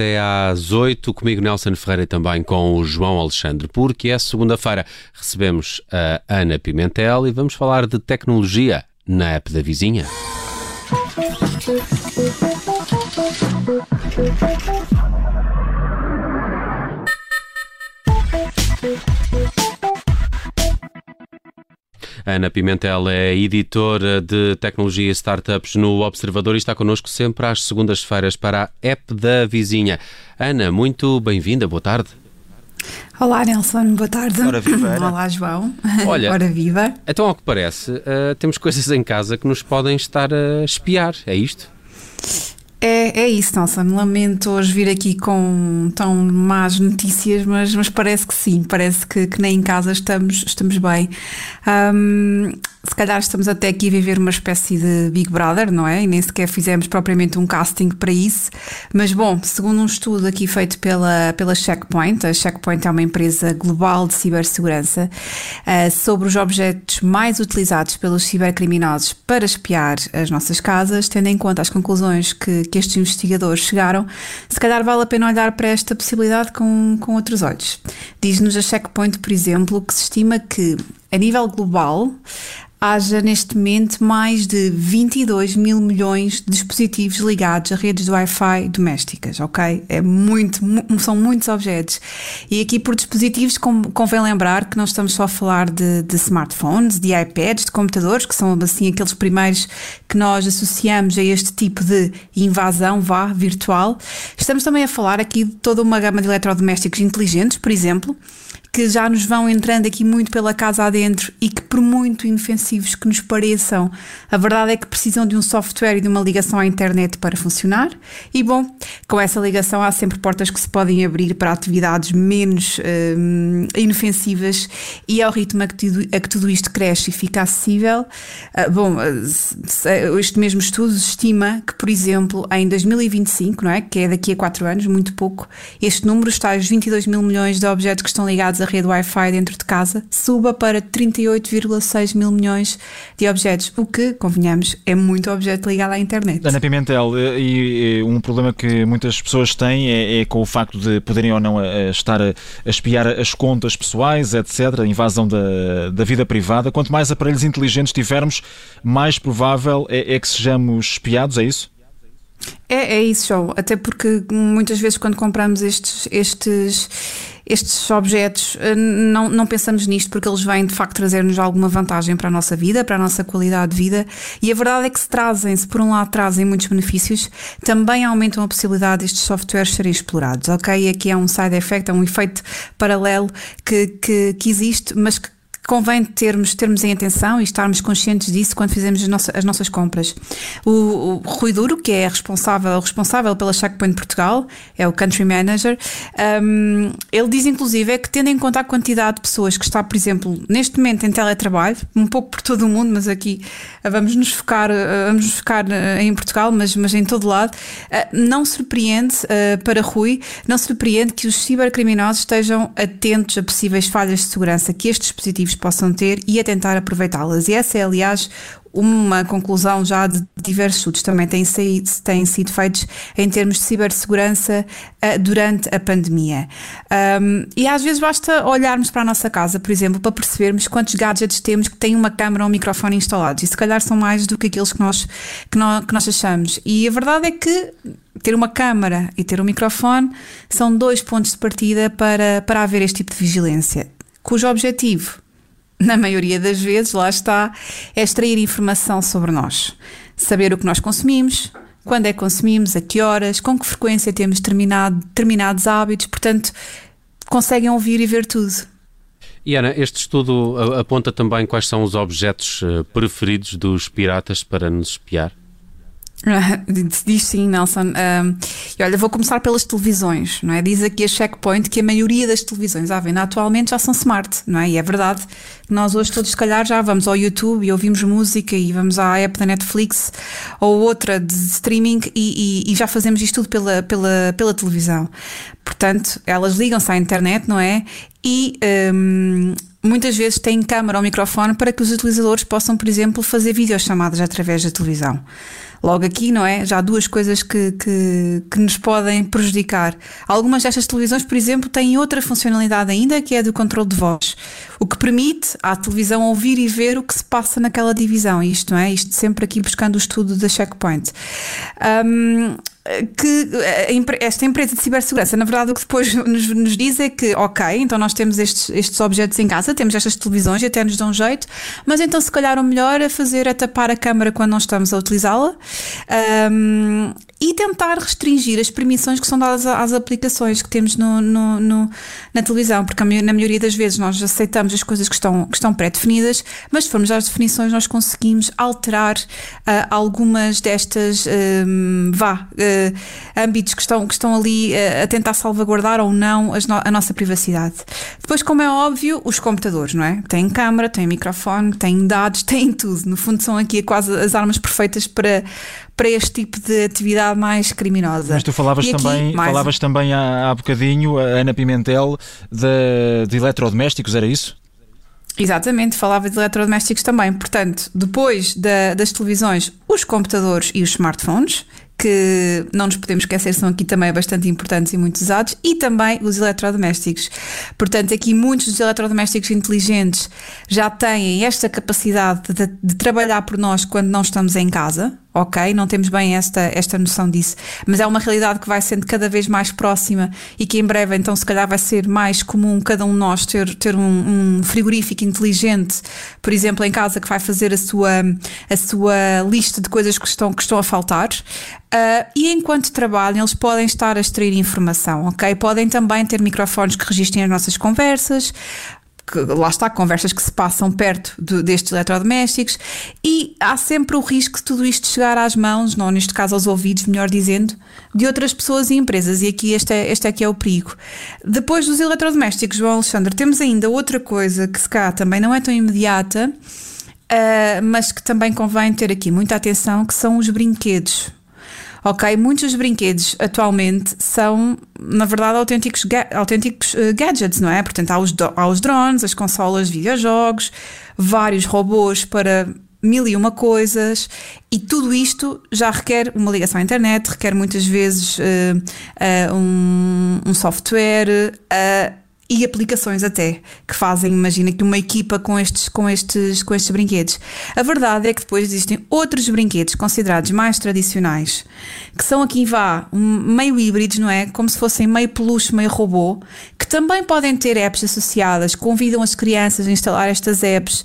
até às 8, comigo Nelson Ferreira e também com o João Alexandre, porque é segunda-feira. Recebemos a Ana Pimentel e vamos falar de tecnologia na app da vizinha. Ana Pimentel é editora de tecnologia e startups no Observador e está connosco sempre às segundas-feiras para a app da vizinha. Ana, muito bem-vinda, boa tarde. Olá Nelson, boa tarde. Ora viva, Olá João. Olha, Ora viva. Então, ao que parece, uh, temos coisas em casa que nos podem estar a espiar, é isto? É, é isso, Nelson. Lamento hoje vir aqui com tão más notícias, mas, mas parece que sim, parece que, que nem em casa estamos, estamos bem. Um, se calhar estamos até aqui a viver uma espécie de Big Brother, não é? E nem sequer fizemos propriamente um casting para isso. Mas bom, segundo um estudo aqui feito pela, pela Checkpoint, a Checkpoint é uma empresa global de cibersegurança, uh, sobre os objetos mais utilizados pelos cibercriminosos para espiar as nossas casas, tendo em conta as conclusões que, que estes investigadores chegaram, se calhar vale a pena olhar para esta possibilidade com, com outros olhos. Diz-nos a Checkpoint, por exemplo, que se estima que a nível global, haja neste momento mais de 22 mil milhões de dispositivos ligados a redes de Wi-Fi domésticas, ok? É muito, são muitos objetos. E aqui por dispositivos convém lembrar que não estamos só a falar de, de smartphones, de iPads, de computadores, que são assim aqueles primeiros que nós associamos a este tipo de invasão, vá, virtual. Estamos também a falar aqui de toda uma gama de eletrodomésticos inteligentes, por exemplo, que já nos vão entrando aqui muito pela casa adentro e que, por muito inofensivos que nos pareçam, a verdade é que precisam de um software e de uma ligação à internet para funcionar. E bom, com essa ligação há sempre portas que se podem abrir para atividades menos hum, inofensivas e ao ritmo a que, tudo, a que tudo isto cresce e fica acessível. Uh, bom, este mesmo estudo estima que, por exemplo, em 2025, não é? que é daqui a 4 anos, muito pouco, este número está aos 22 mil milhões de objetos que estão ligados a rede Wi-Fi dentro de casa suba para 38,6 mil milhões de objetos, o que, convenhamos, é muito objeto ligado à internet. Ana Pimentel, eh, e um problema que muitas pessoas têm é, é com o facto de poderem ou não eh, a estar a, a, espiar as contas pessoais, etc., a invasão da, da vida privada. Quanto mais aparelhos inteligentes tivermos, mais provável é, é que sejamos espiados, é isso? É, é isso, show. Até porque muitas vezes quando compramos estes, estes, estes objetos eh, não, não pensamos nisto porque eles vêm de facto trazer-nos alguma vantagem para a nossa vida, para a nossa qualidade de vida. E a verdade é que se trazem, se por um lado trazem muitos benefícios, também aumentam a possibilidade destes softwares serem explorados, ok? E aqui é um side effect, é um efeito paralelo que, que, que existe, mas que convém termos, termos em atenção e estarmos conscientes disso quando fizemos as, nossas, as nossas compras. O, o, Rui Duro, que é responsável, responsável pela Checkpoint Portugal, é o Country Manager, um, ele diz inclusive é que tendo em conta a quantidade de pessoas que está, por exemplo, neste momento em teletrabalho, um pouco por todo o mundo, mas aqui uh, vamos nos focar, uh, vamos nos focar uh, em Portugal, mas, mas em todo lado, não surpreende, para Rui, não surpreende que os cibercriminosos estejam atentos a possíveis falhas de segurança que estes dispositivos possam ter e a tentar aproveitá-las. E essa é, aliás, uma conclusão já de diversos estudos também têm, saído, têm sido feitos em termos de cibersegurança uh, durante a pandemia. Um, e às vezes basta olharmos para a nossa casa, por exemplo, para percebermos quantos gadgets temos que têm uma câmera ou um microfone instalados. E se calhar são mais do que aqueles que nós, que nós, que nós achamos. E a verdade é que ter uma câmara e ter um microfone são dois pontos de partida para, para haver este tipo de vigilância, cujo objetivo na maioria das vezes, lá está, é extrair informação sobre nós. Saber o que nós consumimos, quando é que consumimos, a que horas, com que frequência temos determinado, determinados hábitos, portanto, conseguem ouvir e ver tudo. E Ana, este estudo aponta também quais são os objetos eh, preferidos dos piratas para nos espiar? Diz sim, Nelson. Um, e olha, vou começar pelas televisões, não é? Diz aqui a Checkpoint que a maioria das televisões à venda atualmente já são smart, não é? E é verdade. Nós hoje todos, se calhar, já vamos ao YouTube e ouvimos música e vamos à app da Netflix ou outra de streaming e, e, e já fazemos isto tudo pela, pela, pela televisão. Portanto, elas ligam-se à internet, não é? E um, muitas vezes têm câmara ou microfone para que os utilizadores possam, por exemplo, fazer videochamadas através da televisão. Logo aqui, não é? Já há duas coisas que, que, que, nos podem prejudicar. Algumas destas televisões, por exemplo, têm outra funcionalidade ainda, que é do controle de voz, o que permite à televisão ouvir e ver o que se passa naquela divisão. Isto, não é? Isto sempre aqui buscando o estudo da Checkpoint. Um, que esta empresa de cibersegurança, na verdade, o que depois nos, nos, diz é que, ok, então nós temos estes, estes objetos em casa, temos estas televisões e até nos dão jeito, mas então se calhar o melhor a fazer é tapar a câmara quando não estamos a utilizá-la um, e tentar restringir as permissões que são dadas às aplicações que temos no, no, no, na televisão, porque na maioria das vezes nós aceitamos as coisas que estão, que estão pré-definidas, mas se formos às definições nós conseguimos alterar uh, algumas destas um, vá, uh, âmbitos que estão, que estão ali uh, a tentar salvaguardar ou não no, a nossa privacidade. Depois, como é óbvio, os computadores, não é? Têm câmara, têm microfone, têm dados, têm tudo. No fundo, são aqui quase as armas perfeitas para, para este tipo de atividade mais criminosa. Mas tu falavas também, falavas também há, há bocadinho, a Ana Pimentel, de, de eletrodomésticos, era isso? Exatamente, falava de eletrodomésticos também. Portanto, depois da, das televisões, os computadores e os smartphones, que não nos podemos esquecer, são aqui também bastante importantes e muito usados, e também os eletrodomésticos. Portanto, aqui muitos dos eletrodomésticos inteligentes já têm esta capacidade de, de trabalhar por nós quando não estamos em casa, ok? Não temos bem esta, esta noção disso, mas é uma realidade que vai sendo cada vez mais próxima e que em breve, então, se calhar vai ser mais comum cada um de nós ter, ter um, um frigorífico inteligente, por exemplo, em casa, que vai fazer a sua, a sua lista de coisas que estão, que estão a faltar. Uh, e enquanto trabalham, eles podem estar a extrair informação, ok? Podem também ter microfones que registrem as nossas conversas, que, lá está, conversas que se passam perto de, destes eletrodomésticos e há sempre o risco de tudo isto chegar às mãos, não neste caso aos ouvidos, melhor dizendo, de outras pessoas e empresas. E aqui este é, este é que é o perigo. Depois dos eletrodomésticos, João Alexandre, temos ainda outra coisa que se cá também não é tão imediata, uh, mas que também convém ter aqui muita atenção, que são os brinquedos ok? Muitos dos brinquedos atualmente são, na verdade, autênticos, ga autênticos uh, gadgets, não é? Portanto, há os, há os drones, as consolas de videojogos, vários robôs para mil e uma coisas, e tudo isto já requer uma ligação à internet, requer muitas vezes uh, uh, um, um, software. Uh, e aplicações até que fazem, imagina que uma equipa com estes, com estes, com estes brinquedos. A verdade é que depois existem outros brinquedos considerados mais tradicionais, que são aqui vá meio híbridos, não é? Como se fossem meio peluche, meio robô, que também podem ter apps associadas, convidam as crianças a instalar estas apps.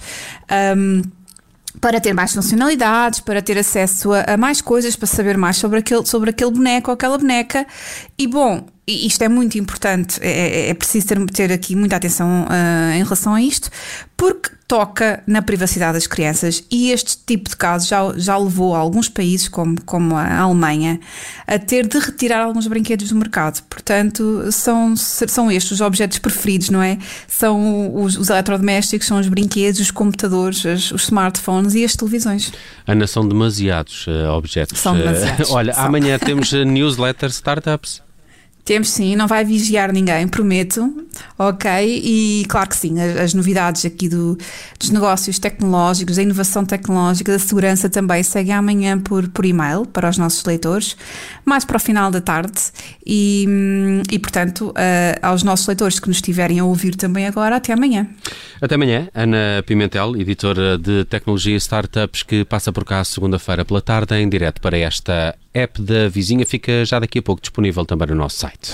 Um, para ter mais funcionalidades, para ter acesso a, a, mais coisas, para saber mais sobre aquele, sobre aquele boneco ou aquela boneca. E bom, isto é muito importante, é, é, é preciso ter, ter, aqui muita atenção uh, em relação a isto, porque toca na privacidade das crianças e este tipo de casos já, já levou alguns países, como, como a Alemanha, a ter de retirar alguns brinquedos do mercado. Portanto, são, são estes os objetos preferidos, não é? São os, os eletrodomésticos, são os brinquedos, os computadores, os, os, smartphones e as televisões. Ana, são demasiados uh, objetos. São demasiados. olha, são. amanhã temos newsletter startups. Temos sim, não vai vigiar ninguém, prometo. Ok, e claro que sim, as, novidades aqui do, dos negócios tecnológicos, da inovação tecnológica, da segurança também seguem amanhã por, por e-mail para os nossos leitores, mais para o final da tarde. E, e portanto, uh, aos nossos leitores que nos estiverem a ouvir também agora, até amanhã. Até amanhã, Ana Pimentel, editora de tecnologia e startups, que passa por cá segunda-feira pela tarde em direto para esta app da vizinha fica já daqui a pouco disponível também no nosso site.